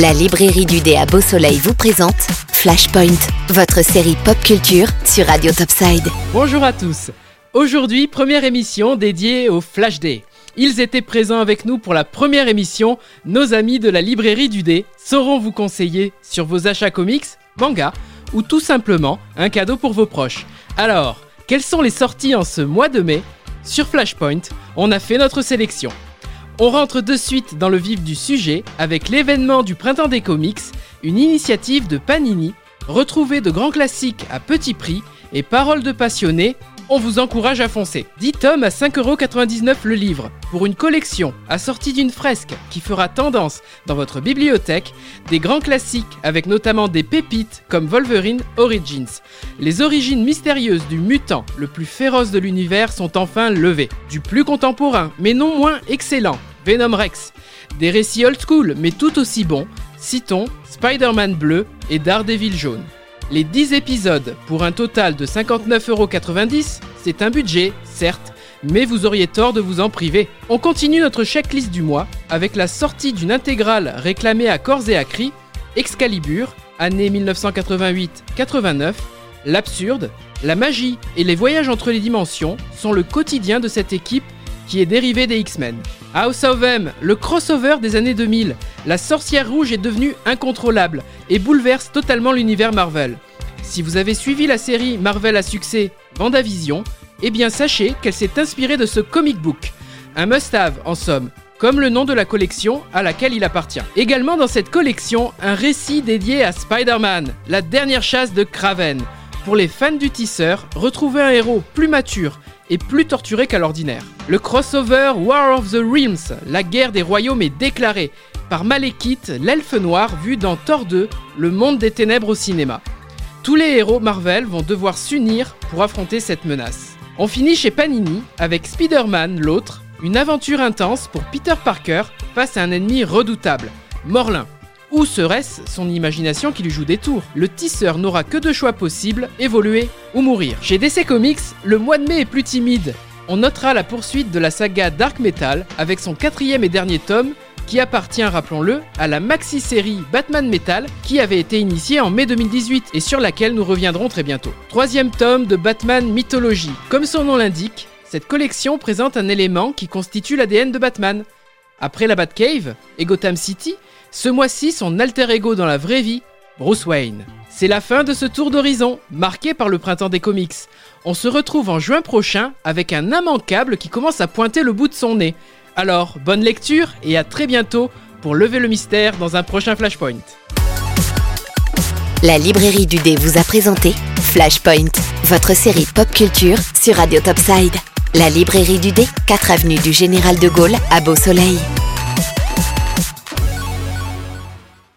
La librairie du dé à Beau Soleil vous présente Flashpoint, votre série pop culture sur Radio Topside. Bonjour à tous. Aujourd'hui, première émission dédiée au Flash Day. Ils étaient présents avec nous pour la première émission. Nos amis de la librairie du dé sauront vous conseiller sur vos achats comics, manga ou tout simplement un cadeau pour vos proches. Alors, quelles sont les sorties en ce mois de mai? Sur Flashpoint, on a fait notre sélection. On rentre de suite dans le vif du sujet avec l'événement du Printemps des Comics, une initiative de Panini, retrouver de grands classiques à petit prix et paroles de passionnés, on vous encourage à foncer. 10 tomes à 5,99€ le livre, pour une collection assortie d'une fresque qui fera tendance dans votre bibliothèque, des grands classiques avec notamment des pépites comme Wolverine Origins. Les origines mystérieuses du mutant le plus féroce de l'univers sont enfin levées. Du plus contemporain, mais non moins excellent, Venom Rex. Des récits old school, mais tout aussi bons, citons Spider-Man bleu et Daredevil jaune. Les 10 épisodes, pour un total de 59,90€, c'est un budget, certes, mais vous auriez tort de vous en priver. On continue notre checklist du mois avec la sortie d'une intégrale réclamée à corps et à cri, Excalibur, année 1988-89, l'absurde, la magie et les voyages entre les dimensions sont le quotidien de cette équipe qui est dérivé des X-Men. House of M, le crossover des années 2000, la sorcière rouge est devenue incontrôlable et bouleverse totalement l'univers Marvel. Si vous avez suivi la série Marvel à succès Vendavision, eh bien sachez qu'elle s'est inspirée de ce comic book. Un must-have en somme, comme le nom de la collection à laquelle il appartient. Également dans cette collection, un récit dédié à Spider-Man, la dernière chasse de Kraven. Pour les fans du tisseur, retrouvez un héros plus mature et plus torturé qu'à l'ordinaire. Le crossover War of the Realms, la guerre des royaumes, est déclaré par Malekith, l'elfe noir vu dans Thor 2, le monde des ténèbres au cinéma. Tous les héros Marvel vont devoir s'unir pour affronter cette menace. On finit chez Panini avec Spider-Man, l'autre, une aventure intense pour Peter Parker face à un ennemi redoutable, Morlin. Ou serait-ce son imagination qui lui joue des tours? Le tisseur n'aura que deux choix possibles, évoluer ou mourir. Chez DC Comics, le mois de mai est plus timide. On notera la poursuite de la saga Dark Metal avec son quatrième et dernier tome qui appartient, rappelons-le, à la maxi-série Batman Metal qui avait été initiée en mai 2018 et sur laquelle nous reviendrons très bientôt. Troisième tome de Batman Mythologie. Comme son nom l'indique, cette collection présente un élément qui constitue l'ADN de Batman. Après la Batcave et Gotham City, ce mois-ci, son alter ego dans la vraie vie, Bruce Wayne. C'est la fin de ce tour d'horizon, marqué par le printemps des comics. On se retrouve en juin prochain avec un immanquable qui commence à pointer le bout de son nez. Alors, bonne lecture et à très bientôt pour lever le mystère dans un prochain Flashpoint. La librairie du dé vous a présenté Flashpoint, votre série pop culture sur Radio Topside. La librairie du dé, 4 avenue du Général de Gaulle à Beau Soleil.